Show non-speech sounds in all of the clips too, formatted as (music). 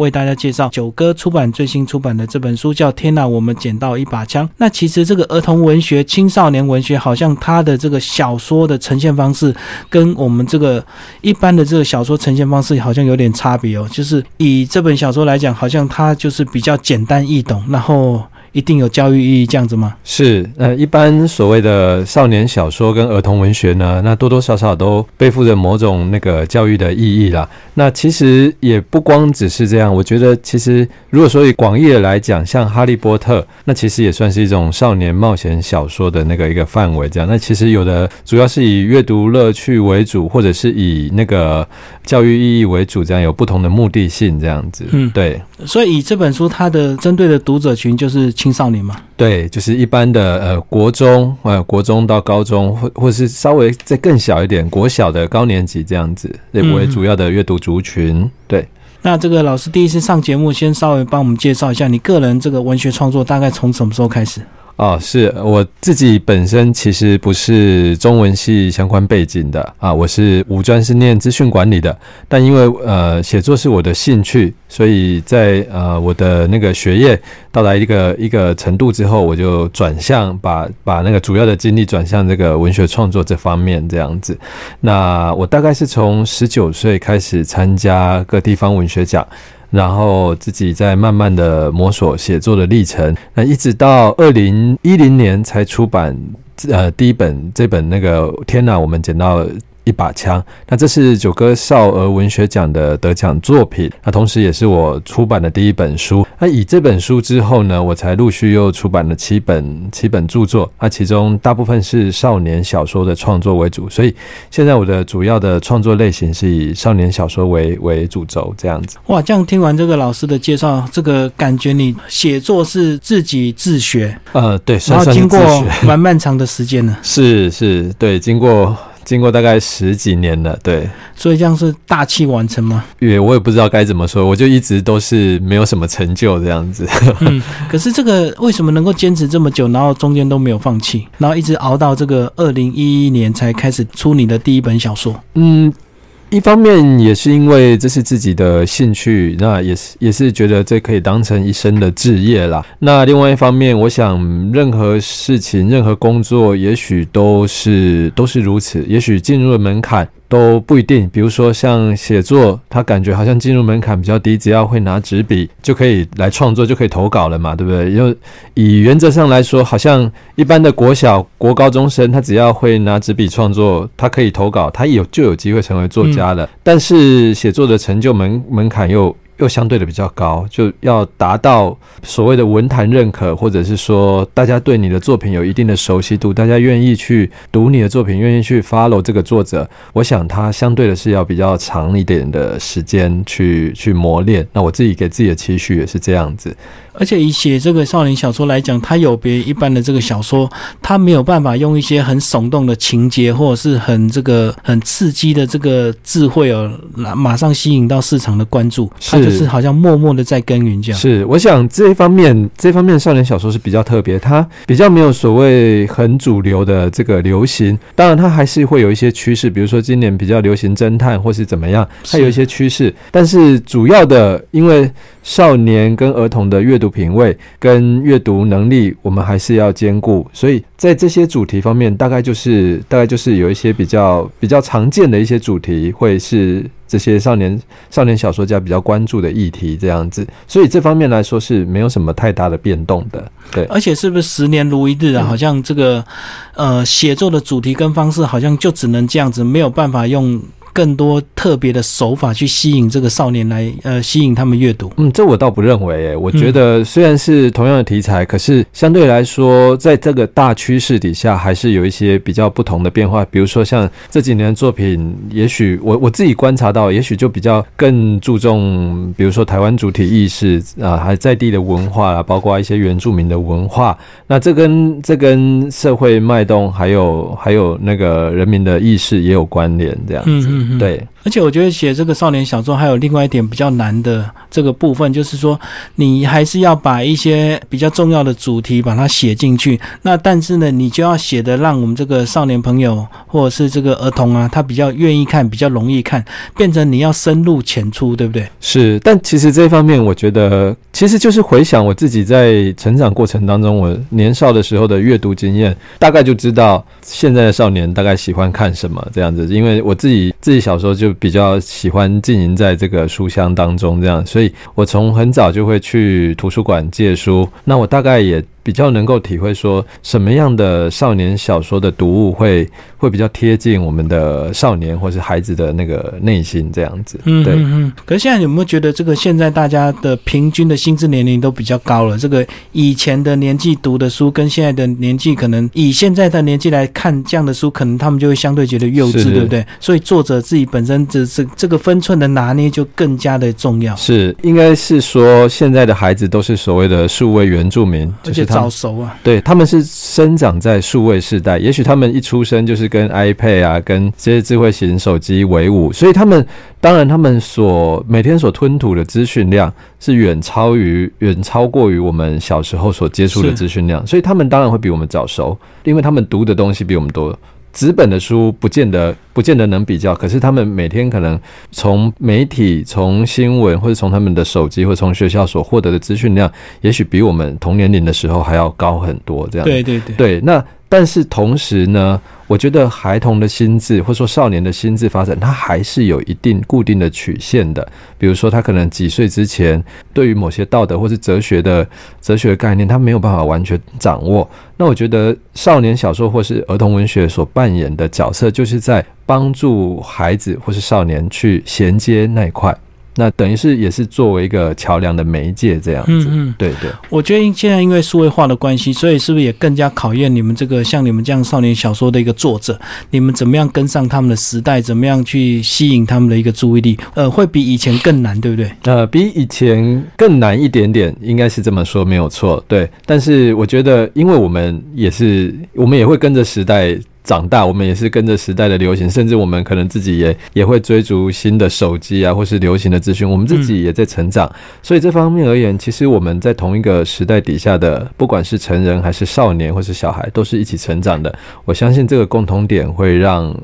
为大家介绍九哥出版最新出版的这本书，叫《天哪，我们捡到一把枪》。那其实这个儿童文学、青少年文学，好像它的这个小说的呈现方式，跟我们这个一般的这个小说呈现方式好像有点差别哦。就是以这本小说来讲，好像它就是比较简单易懂，然后。一定有教育意义这样子吗？是，呃，一般所谓的少年小说跟儿童文学呢，那多多少少都背负着某种那个教育的意义啦。那其实也不光只是这样，我觉得其实如果说以广义的来讲，像《哈利波特》，那其实也算是一种少年冒险小说的那个一个范围。这样，那其实有的主要是以阅读乐趣为主，或者是以那个教育意义为主，这样有不同的目的性这样子。嗯，对。所以以这本书它的针对的读者群就是。青少年嘛，对，就是一般的呃国中呃国中到高中，或或是稍微再更小一点国小的高年级这样子为主要的阅读族群。对，那这个老师第一次上节目，先稍微帮我们介绍一下你个人这个文学创作大概从什么时候开始？哦，是我自己本身其实不是中文系相关背景的啊，我是五专是念资讯管理的，但因为呃写作是我的兴趣，所以在呃我的那个学业到达一个一个程度之后，我就转向把把那个主要的精力转向这个文学创作这方面这样子。那我大概是从十九岁开始参加各地方文学奖。然后自己在慢慢的摸索写作的历程，那一直到二零一零年才出版，呃，第一本这本那个天哪，我们捡到。一把枪，那这是九歌少儿文学奖的得奖作品，那同时也是我出版的第一本书。那以这本书之后呢，我才陆续又出版了七本七本著作，那其中大部分是少年小说的创作为主，所以现在我的主要的创作类型是以少年小说为为主轴这样子。哇，这样听完这个老师的介绍，这个感觉你写作是自己自学，呃，对，然后经过蛮漫长的时间呢。(laughs) 是是，对，经过。经过大概十几年了，对，所以这样是大器晚成吗？也我也不知道该怎么说，我就一直都是没有什么成就这样子。嗯，可是这个为什么能够坚持这么久，然后中间都没有放弃，然后一直熬到这个二零一一年才开始出你的第一本小说？嗯。一方面也是因为这是自己的兴趣，那也是也是觉得这可以当成一生的志业啦。那另外一方面，我想任何事情、任何工作，也许都是都是如此。也许进入了门槛。都不一定，比如说像写作，他感觉好像进入门槛比较低，只要会拿纸笔就可以来创作，就可以投稿了嘛，对不对？因为以原则上来说，好像一般的国小、国高中生，他只要会拿纸笔创作，他可以投稿，他有就有机会成为作家了。但是写作的成就门门槛又。又相对的比较高，就要达到所谓的文坛认可，或者是说大家对你的作品有一定的熟悉度，大家愿意去读你的作品，愿意去 follow 这个作者，我想他相对的是要比较长一点的时间去去磨练。那我自己给自己的期许也是这样子。而且以写这个少年小说来讲，它有别一般的这个小说，它没有办法用一些很耸动的情节，或者是很这个很刺激的这个智慧哦，马上吸引到市场的关注。它就是好像默默的在耕耘这样。是，我想这一方面，这方面少年小说是比较特别，它比较没有所谓很主流的这个流行。当然，它还是会有一些趋势，比如说今年比较流行侦探或是怎么样，它有一些趋势。但是主要的，因为少年跟儿童的阅读品味跟阅读能力，我们还是要兼顾。所以在这些主题方面，大概就是大概就是有一些比较比较常见的一些主题，会是这些少年少年小说家比较关注的议题这样子。所以这方面来说是没有什么太大的变动的。对，而且是不是十年如一日啊？好像这个呃写作的主题跟方式，好像就只能这样子，没有办法用。更多特别的手法去吸引这个少年来，呃，吸引他们阅读。嗯，这我倒不认为，诶，我觉得虽然是同样的题材，可是相对来说，在这个大趋势底下，还是有一些比较不同的变化。比如说像这几年的作品，也许我我自己观察到，也许就比较更注重，比如说台湾主体意识啊，还在地的文化啊，包括一些原住民的文化。那这跟这跟社会脉动，还有还有那个人民的意识也有关联，这样子。对。而且我觉得写这个少年小说还有另外一点比较难的这个部分，就是说你还是要把一些比较重要的主题把它写进去。那但是呢，你就要写的让我们这个少年朋友或者是这个儿童啊，他比较愿意看，比较容易看，变成你要深入浅出，对不对？是，但其实这方面我觉得其实就是回想我自己在成长过程当中，我年少的时候的阅读经验，大概就知道现在的少年大概喜欢看什么这样子。因为我自己自己小时候就比较喜欢浸淫在这个书香当中这样，所以我从很早就会去图书馆借书。那我大概也。比较能够体会说什么样的少年小说的读物会会比较贴近我们的少年或是孩子的那个内心这样子。嗯，对。嗯，可是现在有没有觉得这个现在大家的平均的心智年龄都比较高了？这个以前的年纪读的书跟现在的年纪，可能以现在的年纪来看这样的书，可能他们就会相对觉得幼稚，对不对？所以作者自己本身这这这个分寸的拿捏就更加的重要。是，应该是说现在的孩子都是所谓的数位原住民，而且早熟啊，对他们是生长在数位时代，也许他们一出生就是跟 iPad 啊，跟这些智慧型手机为伍，所以他们当然他们所每天所吞吐的资讯量是远超于、远超过于我们小时候所接触的资讯量，所以他们当然会比我们早熟，因为他们读的东西比我们多。纸本的书不见得不见得能比较，可是他们每天可能从媒体、从新闻或者从他们的手机或从学校所获得的资讯量，也许比我们同年龄的时候还要高很多。这样对对对，对那。但是同时呢，我觉得孩童的心智或者说少年的心智发展，它还是有一定固定的曲线的。比如说，他可能几岁之前，对于某些道德或是哲学的哲学概念，他没有办法完全掌握。那我觉得少年小说或是儿童文学所扮演的角色，就是在帮助孩子或是少年去衔接那一块。那等于是也是作为一个桥梁的媒介这样子，嗯嗯，对对。我觉得现在因为数位化的关系，所以是不是也更加考验你们这个像你们这样少年小说的一个作者，你们怎么样跟上他们的时代，怎么样去吸引他们的一个注意力？呃，会比以前更难，对不对？呃，比以前更难一点点，应该是这么说没有错。对，但是我觉得，因为我们也是，我们也会跟着时代。长大，我们也是跟着时代的流行，甚至我们可能自己也也会追逐新的手机啊，或是流行的资讯。我们自己也在成长，所以这方面而言，其实我们在同一个时代底下的，不管是成人还是少年或是小孩，都是一起成长的。我相信这个共同点会让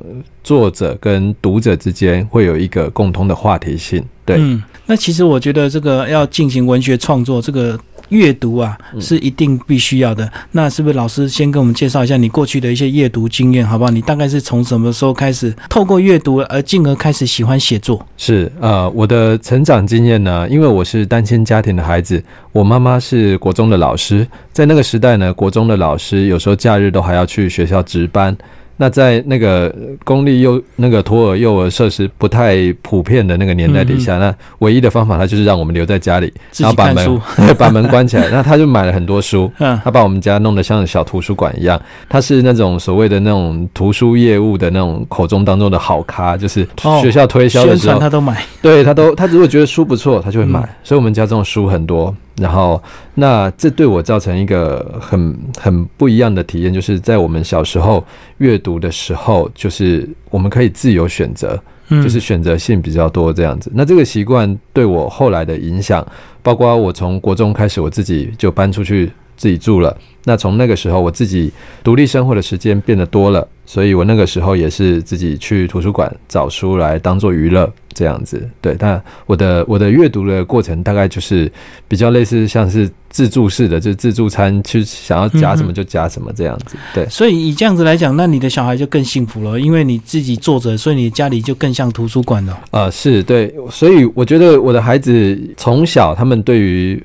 作者跟读者之间会有一个共同的话题性。对，嗯，那其实我觉得这个要进行文学创作，这个。阅读啊，是一定必须要的。那是不是老师先跟我们介绍一下你过去的一些阅读经验，好不好？你大概是从什么时候开始透过阅读而进而开始喜欢写作？是呃，我的成长经验呢，因为我是单亲家庭的孩子，我妈妈是国中的老师，在那个时代呢，国中的老师有时候假日都还要去学校值班。那在那个公立幼那个托儿幼儿设施不太普遍的那个年代底下，那唯一的方法，他就是让我们留在家里，然后把门 (laughs) 把门关起来。那他就买了很多书，(laughs) 他把我们家弄得像小图书馆一样。他是那种所谓的那种图书业务的那种口中当中的好咖，就是学校推销的时候他都买。对他都他如果觉得书不错，他就会买。所以我们家这种书很多。然后，那这对我造成一个很很不一样的体验，就是在我们小时候阅读的时候，就是我们可以自由选择，就是选择性比较多这样子。那这个习惯对我后来的影响，包括我从国中开始，我自己就搬出去自己住了。那从那个时候，我自己独立生活的时间变得多了，所以我那个时候也是自己去图书馆找书来当做娱乐。这样子，对，但我的我的阅读的过程大概就是比较类似像是自助式的，就是自助餐，去想要加什么就加什么这样子。对，所以以这样子来讲，那你的小孩就更幸福了，因为你自己坐着，所以你家里就更像图书馆了。啊，是对，所以我觉得我的孩子从小他们对于。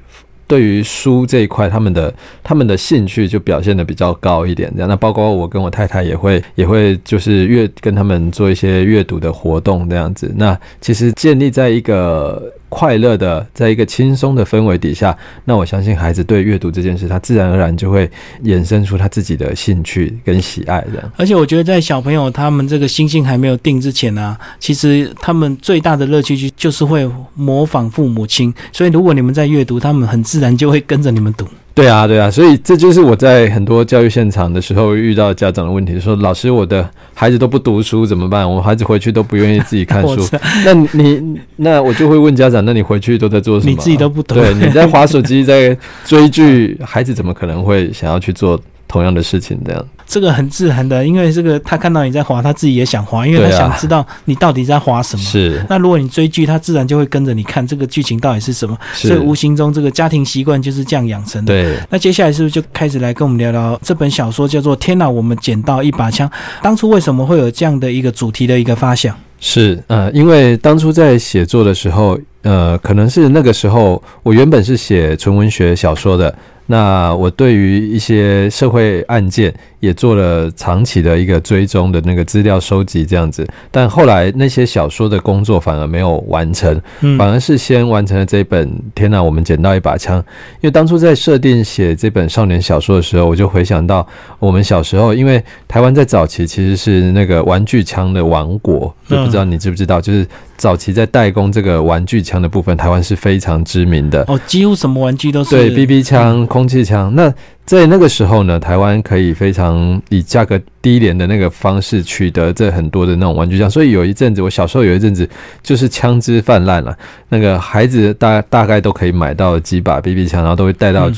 对于书这一块，他们的他们的兴趣就表现的比较高一点，这样。那包括我跟我太太也会也会就是阅跟他们做一些阅读的活动这样子。那其实建立在一个。快乐的，在一个轻松的氛围底下，那我相信孩子对阅读这件事，他自然而然就会衍生出他自己的兴趣跟喜爱的。而且我觉得，在小朋友他们这个心性还没有定之前呢，其实他们最大的乐趣就就是会模仿父母亲。所以如果你们在阅读，他们很自然就会跟着你们读。对啊，对啊，所以这就是我在很多教育现场的时候遇到家长的问题，说老师，我的孩子都不读书怎么办？我孩子回去都不愿意自己看书。(laughs) 那你那我就会问家长，那你回去都在做什么？你自己都不懂。对，你在划手机，在追剧，孩子怎么可能会想要去做？同样的事情，这样这个很自然的，因为这个他看到你在滑，他自己也想滑，因为他想知道你到底在滑什么。是。那如果你追剧，他自然就会跟着你看这个剧情到底是什么。所以无形中这个家庭习惯就是这样养成的。对。那接下来是不是就开始来跟我们聊聊这本小说叫做《天哪，我们捡到一把枪》？当初为什么会有这样的一个主题的一个发想？是，呃，因为当初在写作的时候，呃，可能是那个时候我原本是写纯文学小说的。那我对于一些社会案件也做了长期的一个追踪的那个资料收集，这样子。但后来那些小说的工作反而没有完成，反而是先完成了这本《天哪，我们捡到一把枪》。因为当初在设定写这本少年小说的时候，我就回想到我们小时候，因为台湾在早期其实是那个玩具枪的王国，就不知道你知不知道，就是早期在代工这个玩具枪的部分，台湾是非常知名的。哦，几乎什么玩具都是对 BB 枪。空气枪，那在那个时候呢，台湾可以非常以价格低廉的那个方式取得这很多的那种玩具枪，所以有一阵子，我小时候有一阵子就是枪支泛滥了，那个孩子大大概都可以买到几把 BB 枪，然后都会带到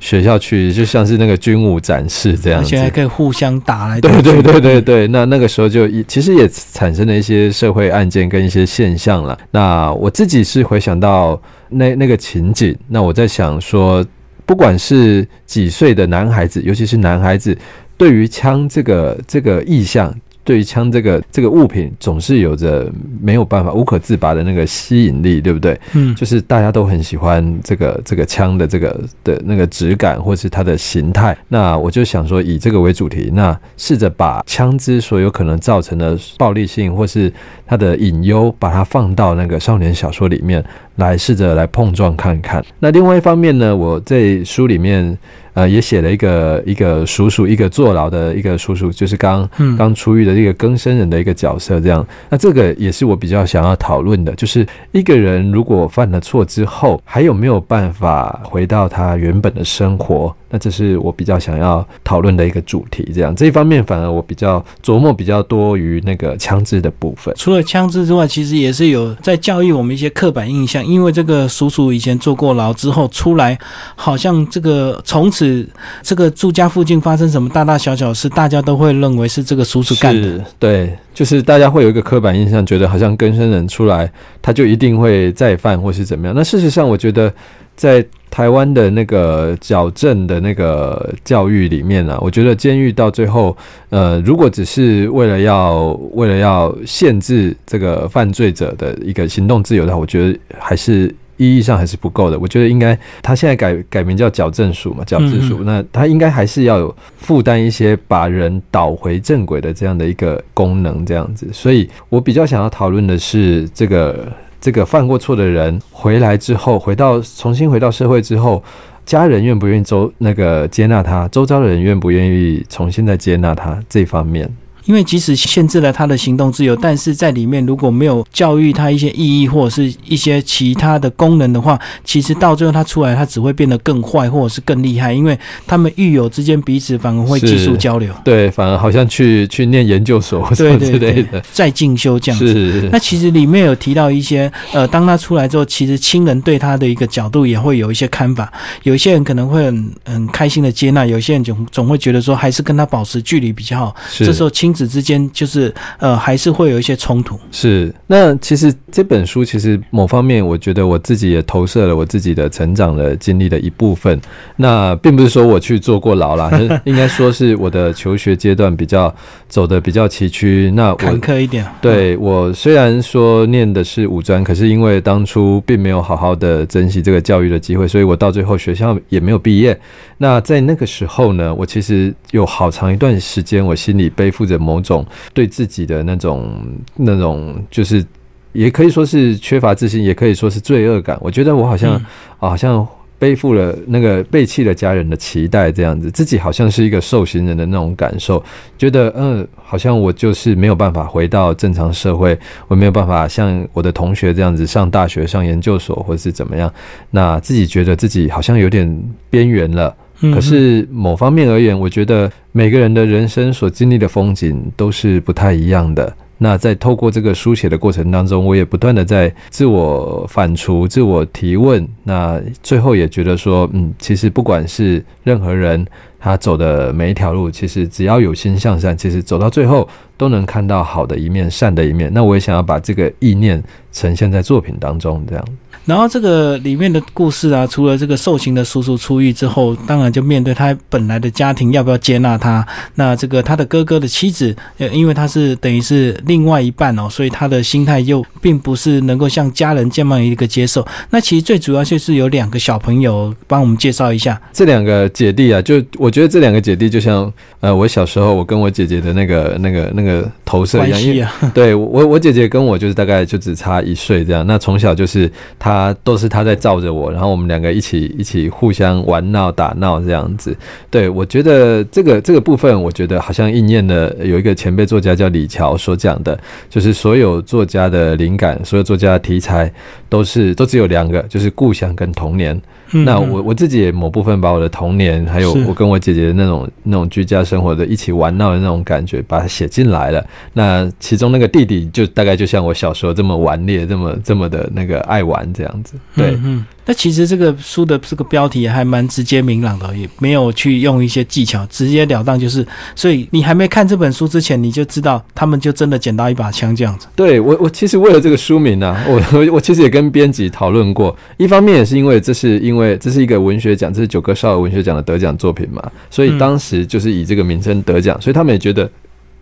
学校去，就像是那个军武展示这样子，而且还可以互相打来。对对对对对，那那个时候就其实也产生了一些社会案件跟一些现象了。那我自己是回想到那那个情景，那我在想说。不管是几岁的男孩子，尤其是男孩子，对于枪这个这个意向。对于枪这个这个物品，总是有着没有办法无可自拔的那个吸引力，对不对？嗯，就是大家都很喜欢这个这个枪的这个的那个质感，或是它的形态。那我就想说，以这个为主题，那试着把枪支所有可能造成的暴力性，或是它的隐忧，把它放到那个少年小说里面来，试着来碰撞看看。那另外一方面呢，我在书里面。呃，也写了一个一个叔叔，一个坐牢的一个叔叔，就是刚刚出狱的一个更生人的一个角色，这样。那这个也是我比较想要讨论的，就是一个人如果犯了错之后，还有没有办法回到他原本的生活？那这是我比较想要讨论的一个主题，这样这一方面反而我比较琢磨比较多于那个枪支的部分。除了枪支之外，其实也是有在教育我们一些刻板印象。因为这个叔叔以前坐过牢之后出来，好像这个从此这个住家附近发生什么大大小小事，大家都会认为是这个叔叔干的。对，就是大家会有一个刻板印象，觉得好像更生人出来他就一定会再犯或是怎么样。那事实上，我觉得。在台湾的那个矫正的那个教育里面呢，我觉得监狱到最后，呃，如果只是为了要为了要限制这个犯罪者的一个行动自由的话，我觉得还是意义上还是不够的。我觉得应该，他现在改改名叫矫正署嘛，矫正署，那他应该还是要有负担一些把人导回正轨的这样的一个功能，这样子。所以我比较想要讨论的是这个。这个犯过错的人回来之后，回到重新回到社会之后，家人愿不愿意周那个接纳他？周遭的人愿不愿意重新再接纳他？这方面。因为即使限制了他的行动自由，但是在里面如果没有教育他一些意义或者是一些其他的功能的话，其实到最后他出来，他只会变得更坏或者是更厉害。因为他们狱友之间彼此反而会技术交流，对，反而好像去去念研究所 (laughs) 对之类的，在进修这样子。那其实里面有提到一些，呃，当他出来之后，其实亲人对他的一个角度也会有一些看法。有一些人可能会很很开心的接纳，有些人总总会觉得说还是跟他保持距离比较好。这时候亲。子之间就是呃，还是会有一些冲突。是，那其实这本书其实某方面，我觉得我自己也投射了我自己的成长的经历的一部分。那并不是说我去坐过牢啦，(laughs) 应该说是我的求学阶段比较走的比较崎岖。那坎坷一点。对我虽然说念的是五专，可是因为当初并没有好好的珍惜这个教育的机会，所以我到最后学校也没有毕业。那在那个时候呢，我其实有好长一段时间，我心里背负着。某种对自己的那种那种，就是也可以说是缺乏自信，也可以说是罪恶感。我觉得我好像好像背负了那个背弃了家人的期待，这样子，自己好像是一个受刑人的那种感受，觉得嗯，好像我就是没有办法回到正常社会，我没有办法像我的同学这样子上大学、上研究所，或者是怎么样，那自己觉得自己好像有点边缘了。可是某方面而言，我觉得每个人的人生所经历的风景都是不太一样的。那在透过这个书写的过程当中，我也不断的在自我反刍、自我提问。那最后也觉得说，嗯，其实不管是任何人，他走的每一条路，其实只要有心向善，其实走到最后都能看到好的一面、善的一面。那我也想要把这个意念呈现在作品当中，这样。然后这个里面的故事啊，除了这个受刑的叔叔出狱之后，当然就面对他本来的家庭要不要接纳他。那这个他的哥哥的妻子，呃，因为他是等于是另外一半哦，所以他的心态又并不是能够像家人这么一个接受。那其实最主要就是有两个小朋友，帮我们介绍一下这两个姐弟啊。就我觉得这两个姐弟就像呃，我小时候我跟我姐姐的那个那个那个投射一样，因为对我我姐姐跟我就是大概就只差一岁这样。那从小就是他。他都是他在照着我，然后我们两个一起一起互相玩闹打闹这样子。对我觉得这个这个部分，我觉得好像应验了有一个前辈作家叫李乔所讲的，就是所有作家的灵感，所有作家的题材都是都只有两个，就是故乡跟童年。那我我自己也某部分把我的童年，还有我跟我姐姐的那种那种居家生活的一起玩闹的那种感觉，把它写进来了。那其中那个弟弟就大概就像我小时候这么顽劣，这么这么的那个爱玩这样子。对，嗯。那其实这个书的这个标题还蛮直接明朗的，也没有去用一些技巧，直截了当就是。所以你还没看这本书之前，你就知道他们就真的捡到一把枪这样子。对我，我其实为了这个书名呢，我我我其实也跟编辑讨论过。一方面也是因为这是因为这是一个文学奖，这是九歌少儿文学奖的得奖作品嘛，所以当时就是以这个名称得奖，所以他们也觉得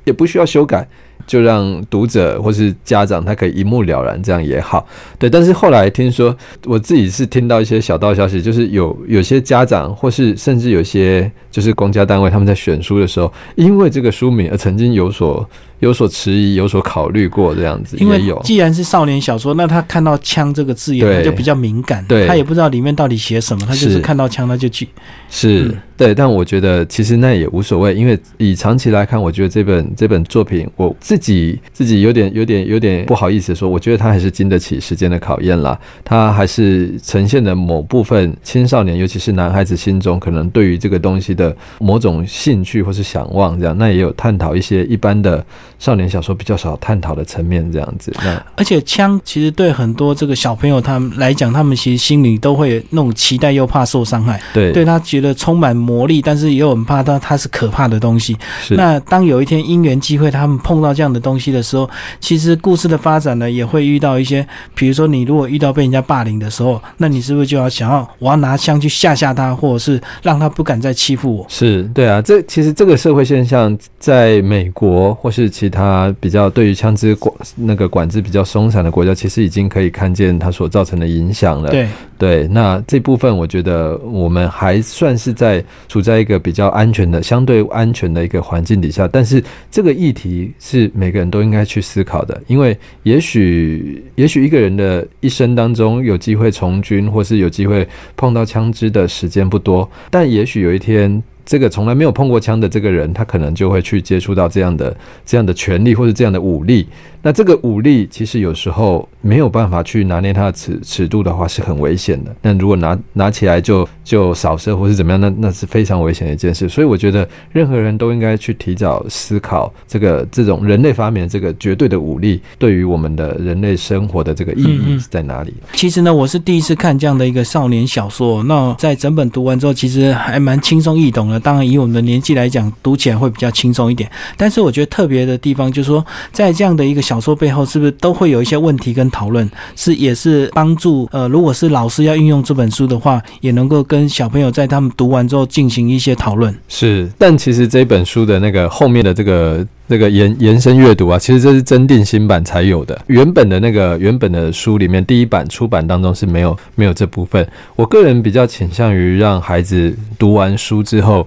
也不需要修改。就让读者或是家长他可以一目了然，这样也好。对，但是后来听说，我自己是听到一些小道消息，就是有有些家长或是甚至有些就是公家单位，他们在选书的时候，因为这个书名而曾经有所有所迟疑、有所考虑过这样子。因为既然是少年小说，那他看到“枪”这个字眼，他就比较敏感。对，他也不知道里面到底写什么，他就是看到枪他就去。是对，但我觉得其实那也无所谓，因为以长期来看，我觉得这本这本作品我自自己自己有点有点有点不好意思说，我觉得他还是经得起时间的考验啦。他还是呈现了某部分青少年，尤其是男孩子心中可能对于这个东西的某种兴趣或是想望，这样那也有探讨一些一般的少年小说比较少探讨的层面，这样子。那而且枪其实对很多这个小朋友他们来讲，他们其实心里都会那种期待，又怕受伤害。对，对他觉得充满魔力，但是也有很怕他他是可怕的东西。是。那当有一天因缘机会，他们碰到这样的东西的时候，其实故事的发展呢，也会遇到一些，比如说你如果遇到被人家霸凌的时候，那你是不是就要想要我要拿枪去吓吓他，或者是让他不敢再欺负我？是对啊，这其实这个社会现象，在美国或是其他比较对于枪支管那个管制比较松散的国家，其实已经可以看见它所造成的影响了。对对，那这部分我觉得我们还算是在处在一个比较安全的、相对安全的一个环境底下，但是这个议题是每个人。都应该去思考的，因为也许，也许一个人的一生当中有机会从军，或是有机会碰到枪支的时间不多，但也许有一天。这个从来没有碰过枪的这个人，他可能就会去接触到这样的、这样的权利或者这样的武力。那这个武力其实有时候没有办法去拿捏它的尺尺度的话，是很危险的。那如果拿拿起来就就扫射或是怎么样，那那是非常危险的一件事。所以我觉得任何人都应该去提早思考这个这种人类发明的这个绝对的武力对于我们的人类生活的这个意义在哪里。其实呢，我是第一次看这样的一个少年小说。那在整本读完之后，其实还蛮轻松易懂的。当然，以我们的年纪来讲，读起来会比较轻松一点。但是，我觉得特别的地方就是说，在这样的一个小说背后，是不是都会有一些问题跟讨论？是也是帮助呃，如果是老师要运用这本书的话，也能够跟小朋友在他们读完之后进行一些讨论。是，但其实这本书的那个后面的这个。那个延延伸阅读啊，其实这是增订新版才有的。原本的那个原本的书里面，第一版出版当中是没有没有这部分。我个人比较倾向于让孩子读完书之后，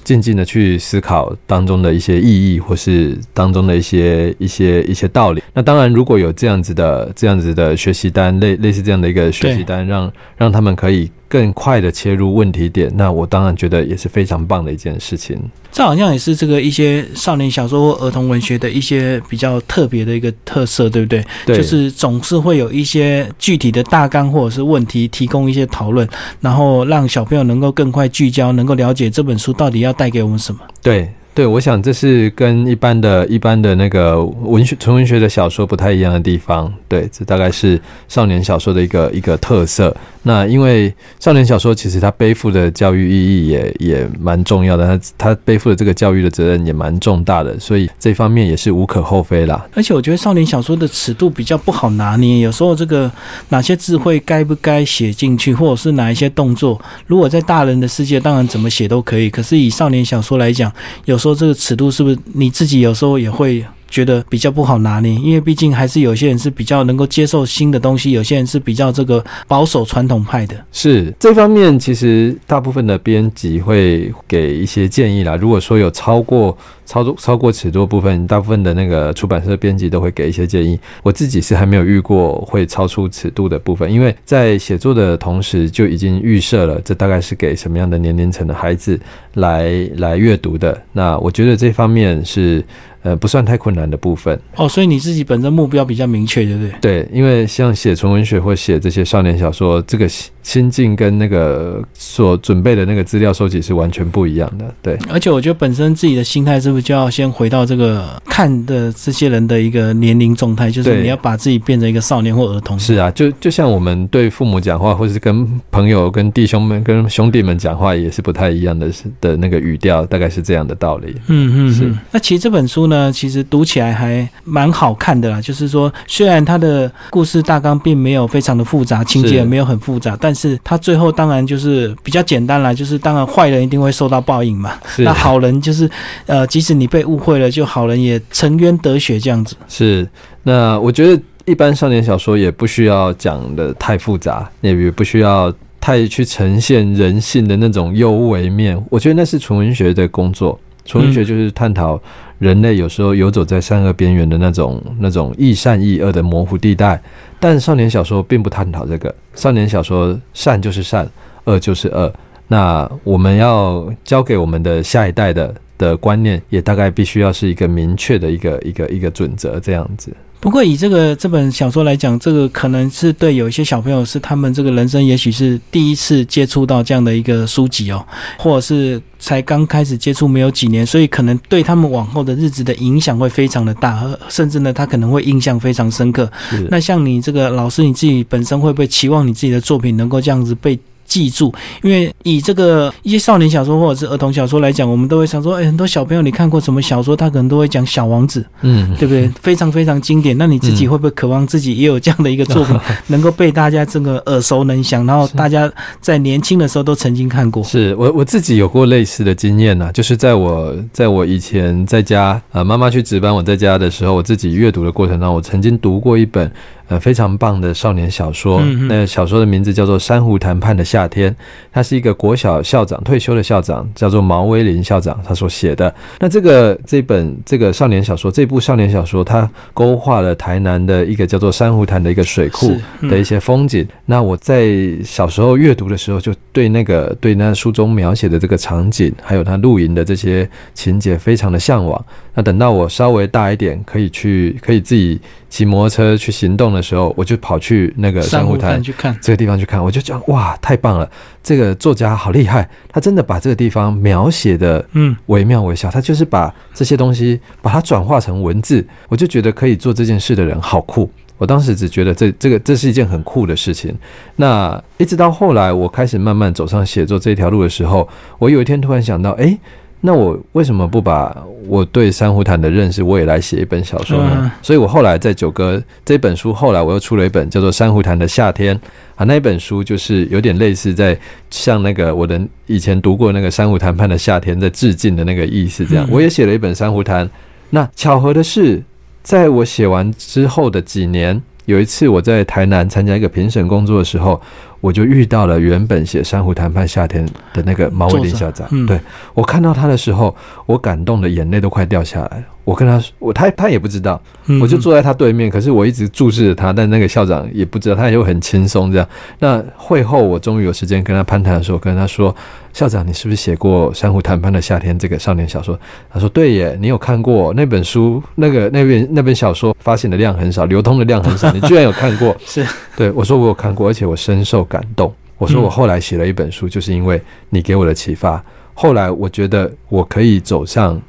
静静的去思考当中的一些意义，或是当中的一些一些一些道理。那当然，如果有这样子的这样子的学习单，类类似这样的一个学习单，让让他们可以更快的切入问题点，那我当然觉得也是非常棒的一件事情。这好像也是这个一些少年小说或儿童文学的一些比较特别的一个特色，对不对？对，就是总是会有一些具体的大纲或者是问题，提供一些讨论，然后让小朋友能够更快聚焦，能够了解这本书到底要带给我们什么。对。对，我想这是跟一般的、一般的那个文学、纯文学的小说不太一样的地方。对，这大概是少年小说的一个一个特色。那因为少年小说其实它背负的教育意义也也蛮重要的，它它背负的这个教育的责任也蛮重大的，所以这方面也是无可厚非啦。而且我觉得少年小说的尺度比较不好拿捏，有时候这个哪些智慧该不该写进去，或者是哪一些动作，如果在大人的世界，当然怎么写都可以。可是以少年小说来讲，有时候。这个尺度是不是你自己有时候也会觉得比较不好拿捏？因为毕竟还是有些人是比较能够接受新的东西，有些人是比较这个保守传统派的。是这方面，其实大部分的编辑会给一些建议啦。如果说有超过超超过尺度部分，大部分的那个出版社编辑都会给一些建议。我自己是还没有遇过会超出尺度的部分，因为在写作的同时就已经预设了，这大概是给什么样的年龄层的孩子来来阅读的。那我觉得这方面是。呃，不算太困难的部分哦，所以你自己本身目标比较明确，对不对？对，因为像写纯文学或写这些少年小说，这个心境跟那个所准备的那个资料收集是完全不一样的。对，而且我觉得本身自己的心态是不是就要先回到这个看的这些人的一个年龄状态，就是你要把自己变成一个少年或儿童。是啊，就就像我们对父母讲话，或者是跟朋友、跟弟兄们、跟兄弟们讲话，也是不太一样的，是的那个语调，大概是这样的道理。嗯嗯，是。那其实这本书。呢，其实读起来还蛮好看的啦。就是说，虽然它的故事大纲并没有非常的复杂，情节也没有很复杂，但是他最后当然就是比较简单啦。就是当然坏人一定会受到报应嘛。那好人就是，呃，即使你被误会了，就好人也沉冤得雪这样子。是。那我觉得一般少年小说也不需要讲的太复杂，也不需要太去呈现人性的那种幽微面。我觉得那是纯文学的工作。纯文学就是探讨。人类有时候游走在善恶边缘的那种、那种亦善亦恶的模糊地带，但少年小说并不探讨这个。少年小说善就是善，恶就是恶。那我们要教给我们的下一代的的观念，也大概必须要是一个明确的一个、一个、一个准则这样子。不过以这个这本小说来讲，这个可能是对有一些小朋友是他们这个人生也许是第一次接触到这样的一个书籍哦，或者是才刚开始接触没有几年，所以可能对他们往后的日子的影响会非常的大，甚至呢他可能会印象非常深刻。那像你这个老师你自己本身会不会期望你自己的作品能够这样子被？记住，因为以这个一些少年小说或者是儿童小说来讲，我们都会想说，哎，很多小朋友你看过什么小说，他可能都会讲《小王子》，嗯，对不对？非常非常经典。那你自己会不会渴望自己也有这样的一个作品，能够被大家这个耳熟能详，然后大家在年轻的时候都曾经看过？是我我自己有过类似的经验呐，就是在我在我以前在家啊，妈妈去值班，我在家的时候，我自己阅读的过程当中，我曾经读过一本。呃，非常棒的少年小说。那小说的名字叫做《珊瑚谈判的夏天》，他是一个国小校长退休的校长，叫做毛威林校长，他所写的。那这个这本这个少年小说，这部少年小说，它勾画了台南的一个叫做珊瑚潭的一个水库的一些风景。那我在小时候阅读的时候，就对那个对那书中描写的这个场景，还有他露营的这些情节，非常的向往。那等到我稍微大一点，可以去可以自己骑摩托车去行动的时候，我就跑去那个珊瑚滩去看这个地方去看，我就讲哇，太棒了！这个作家好厉害，他真的把这个地方描写的嗯惟妙惟肖，他就是把这些东西把它转化成文字，我就觉得可以做这件事的人好酷。我当时只觉得这这个这是一件很酷的事情。那一直到后来，我开始慢慢走上写作这条路的时候，我有一天突然想到，哎。那我为什么不把我对珊瑚潭的认识，我也来写一本小说呢？所以我后来在九哥这本书，后来我又出了一本叫做《珊瑚潭的夏天》啊，那本书就是有点类似在向那个我的以前读过那个《珊瑚谈判的夏天》在致敬的那个意思。这样，我也写了一本珊瑚潭。那巧合的是，在我写完之后的几年，有一次我在台南参加一个评审工作的时候。我就遇到了原本写《珊瑚谈判夏天》的那个毛伟林校长。嗯对我看到他的时候，我感动的眼泪都快掉下来了。我跟他说，我他他也不知道，嗯我就坐在他对面，可是我一直注视着他，但那个校长也不知道，他又很轻松这样。那会后，我终于有时间跟他攀谈的时候，跟他说：“校长，你是不是写过《珊瑚谈判的夏天》这个少年小说？”他说：“对耶，你有看过那本书？那个那本那本小说发行的量很少，流通的量很少，(laughs) 你居然有看过？”是对我说：“我有看过，而且我深受感动。”我说：“我后来写了一本书，就是因为你给我的启发。后来我觉得我可以走上。”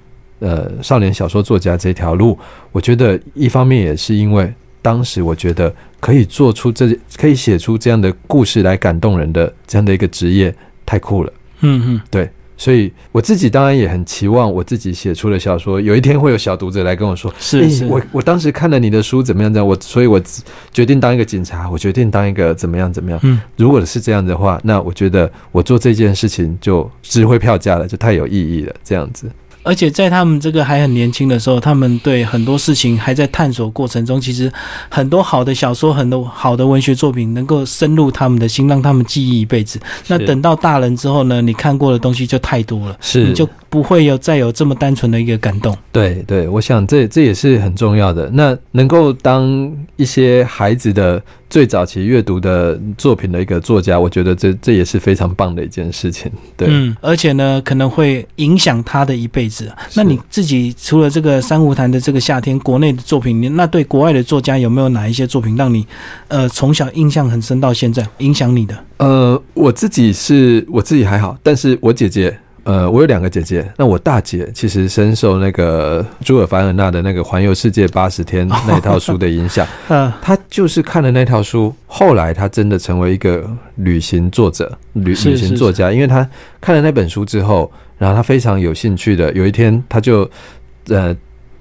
呃，少年小说作家这条路，我觉得一方面也是因为当时我觉得可以做出这可以写出这样的故事来感动人的这样的一个职业太酷了，嗯嗯，对，所以我自己当然也很期望我自己写出的小说有一天会有小读者来跟我说，诶是是，我我当时看了你的书怎么样怎么样，我所以我决定当一个警察，我决定当一个怎么样怎么样。嗯如果是这样的话，那我觉得我做这件事情就值回票价了，就太有意义了，这样子。而且在他们这个还很年轻的时候，他们对很多事情还在探索过程中。其实很多好的小说、很多好的文学作品能够深入他们的心，让他们记忆一辈子。那等到大人之后呢，你看过的东西就太多了，是你就不会有再有这么单纯的一个感动。对对，我想这这也是很重要的。那能够当一些孩子的最早期阅读的作品的一个作家，我觉得这这也是非常棒的一件事情。对，嗯，而且呢，可能会影响他的一辈子。那你自己除了这个珊瑚潭的这个夏天，国内的作品，你那对国外的作家有没有哪一些作品让你呃从小印象很深到现在，影响你的？呃，我自己是我自己还好，但是我姐姐。呃，我有两个姐姐，那我大姐其实深受那个朱尔凡尔纳的那个《环游世界八十天》那一套书的影响，呃，(laughs) 她就是看了那套书，后来她真的成为一个旅行作者、旅是旅行作家，因为她看了那本书之后，然后她非常有兴趣的，有一天她就呃。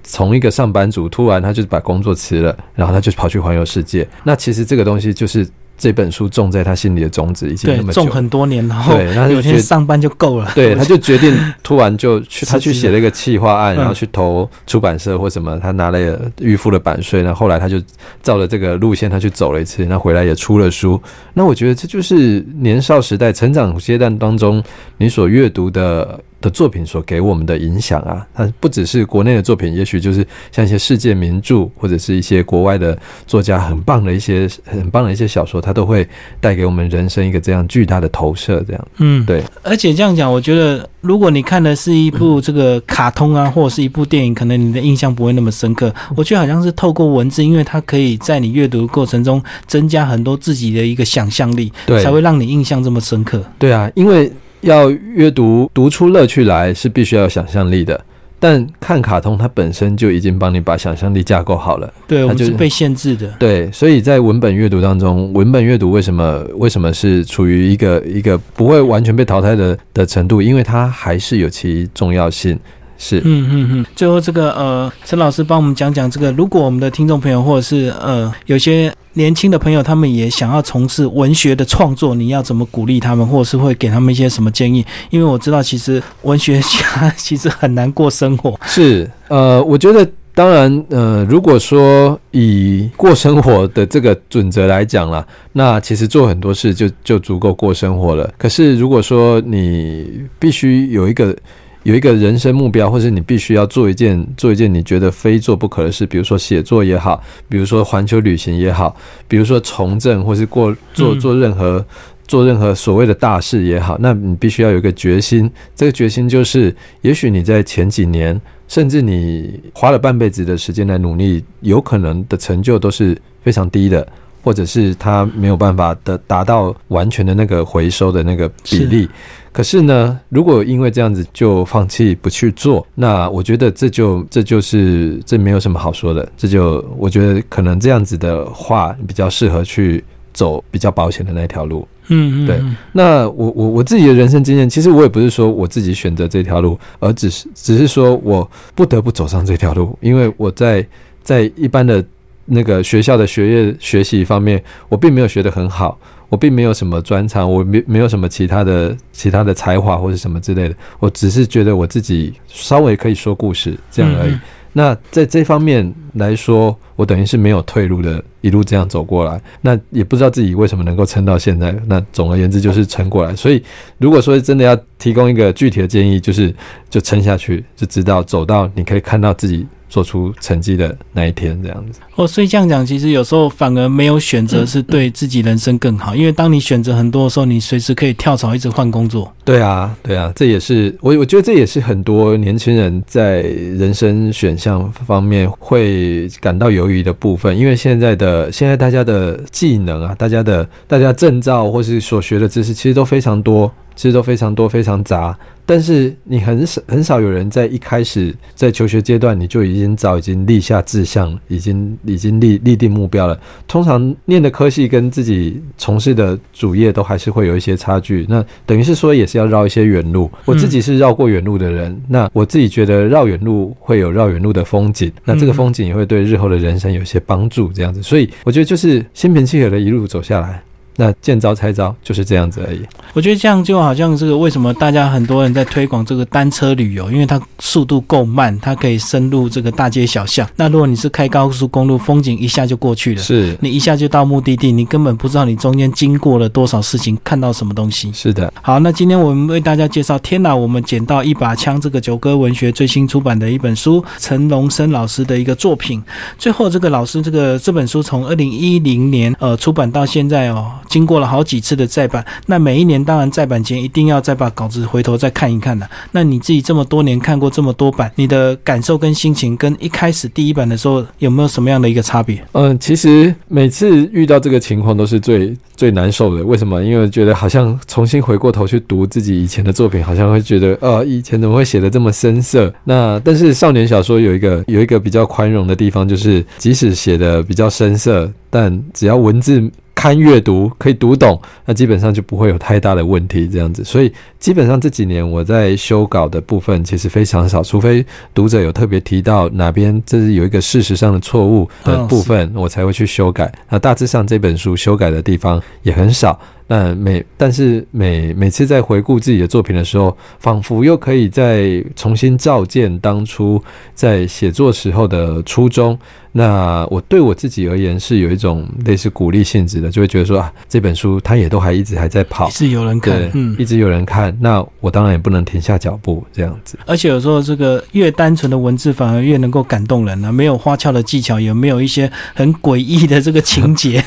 从一个上班族，突然他就把工作辞了，然后他就跑去环游世界。那其实这个东西就是这本书种在他心里的种子，已经那么，久种很多年，然后对，他就有觉得天上班就够了。对，他就决定突然就去，(laughs) 他去写了一个企划案，嗯然后去投出版社或什么，他拿了预付了版税，然后后来他就照着这个路线，他去走了一次，那回来也出了书。那我觉得这就是年少时代成长阶段当中你所阅读的。的作品所给我们的影响啊，它不只是国内的作品，也许就是像一些世界名著，或者是一些国外的作家很棒的一些很棒的一些小说，它都会带给我们人生一个这样巨大的投射。这样，嗯，对，而且这样讲，我觉得如果你看的是一部这个卡通啊，或者是一部电影，可能你的印象不会那么深刻。我觉得好像是透过文字，因为它可以在你阅读的过程中增加很多自己的一个想象力，对才会让你印象这么深刻。对啊，因为要阅读读出乐趣来是必须要有想象力的，但看卡通它本身就已经帮你把想象力架构好了。对，我们就是是被限制的。对，所以在文本阅读当中，文本阅读为什么为什么是处于一个一个不会完全被淘汰的的程度？因为它还是有其重要性。是，嗯嗯嗯。最后这个呃，陈老师帮我们讲讲这个，如果我们的听众朋友或者是呃有些年轻的朋友，他们也想要从事文学的创作，你要怎么鼓励他们，或者是会给他们一些什么建议？因为我知道其实文学家其实很难过生活。是，呃，我觉得。当然，呃，如果说以过生活的这个准则来讲啦，那其实做很多事就就足够过生活了。可是，如果说你必须有一个有一个人生目标，或是你必须要做一件做一件你觉得非做不可的事，比如说写作也好，比如说环球旅行也好，比如说从政或是过做嗯做任何。做任何所谓的大事也好，那你必须要有一个决心。这个决心就是，也许你在前几年，甚至你花了半辈子的时间来努力，有可能的成就都是非常低的，或者是他没有办法的达到完全的那个回收的那个比例。可是呢，如果因为这样子就放弃不去做，那我觉得这就这就是这没有什么好说的。这就我觉得可能这样子的话比较适合去走比较保险的那条路。嗯嗯，对嗯那我我我自己的人生经验，其实我也不是说我自己选择这条路，而只是只是说我不得不走上这条路，因为我在在一般的那个学校的学业学习方面，我并没有学得很好，我并没有什么专长，我没没有什么其他的其他的才华或者什么之类的，我只是觉得我自己稍微可以说故事这样而已。嗯那在这方面来说，我等于是没有退路的，一路这样走过来。那也不知道自己为什么能够撑到现在。那总而言之就是撑过来。所以如果说真的要提供一个具体的建议，就是就撑下去，就知道走到你可以看到自己。做出成绩的那一天，这样子哦，所以这样讲，其实有时候反而没有选择是对自己人生更好，因为当你选择很多的时候，你随时可以跳槽，一直换工作。对啊，对啊，这也是我我觉得这也是很多年轻人在人生选项方面会感到犹豫的部分，因为现在的现在大家的技能啊，大家的大家证照或是所学的知识，其实都非常多。其实都非常多，非常杂，但是你很少很少有人在一开始在求学阶段，你就已经早已经立下志向，已经已经立立定目标了。通常念的科系跟自己从事的主业都还是会有一些差距，那等于是说也是要绕一些远路。我自己是绕过远路的人，那我自己觉得绕远路会有绕远路的风景，那这个风景也会对日后的人生有些帮助，这样子。所以我觉得就是心平气和的一路走下来。那见招拆招就是这样子而已。我觉得这样就好像这个为什么大家很多人在推广这个单车旅游，因为它速度够慢，它可以深入这个大街小巷。那如果你是开高速公路，风景一下就过去了，是你一下就到目的地，你根本不知道你中间经过了多少事情，看到什么东西。是的。好，那今天我们为大家介绍，天哪，我们捡到一把枪，这个九歌文学最新出版的一本书，陈龙生老师的一个作品。最后这个老师这个这本书从二零一零年呃出版到现在哦。经过了好几次的再版，那每一年当然再版前一定要再把稿子回头再看一看的。那你自己这么多年看过这么多版，你的感受跟心情跟一开始第一版的时候有没有什么样的一个差别？嗯，其实每次遇到这个情况都是最最难受的。为什么？因为觉得好像重新回过头去读自己以前的作品，好像会觉得，呃，以前怎么会写的这么深色？那但是少年小说有一个有一个比较宽容的地方，就是即使写的比较深色，但只要文字。看阅读可以读懂，那基本上就不会有太大的问题。这样子，所以基本上这几年我在修稿的部分其实非常少，除非读者有特别提到哪边这是有一个事实上的错误的部分，我才会去修改。那大致上这本书修改的地方也很少。那每但是每每次在回顾自己的作品的时候，仿佛又可以再重新照见当初在写作时候的初衷。那我对我自己而言是有一种类似鼓励性质的，就会觉得说啊，这本书它也都还一直还在跑，是有人看，嗯，一直有人看。那我当然也不能停下脚步这样子。而且有时候这个越单纯的文字反而越能够感动人啊，没有花俏的技巧，也没有一些很诡异的这个情节，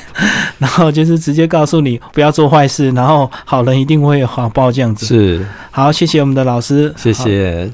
然后就是直接告诉你不要做坏事，然后好人一定会有好报这样子。是，好，谢谢我们的老师，谢谢。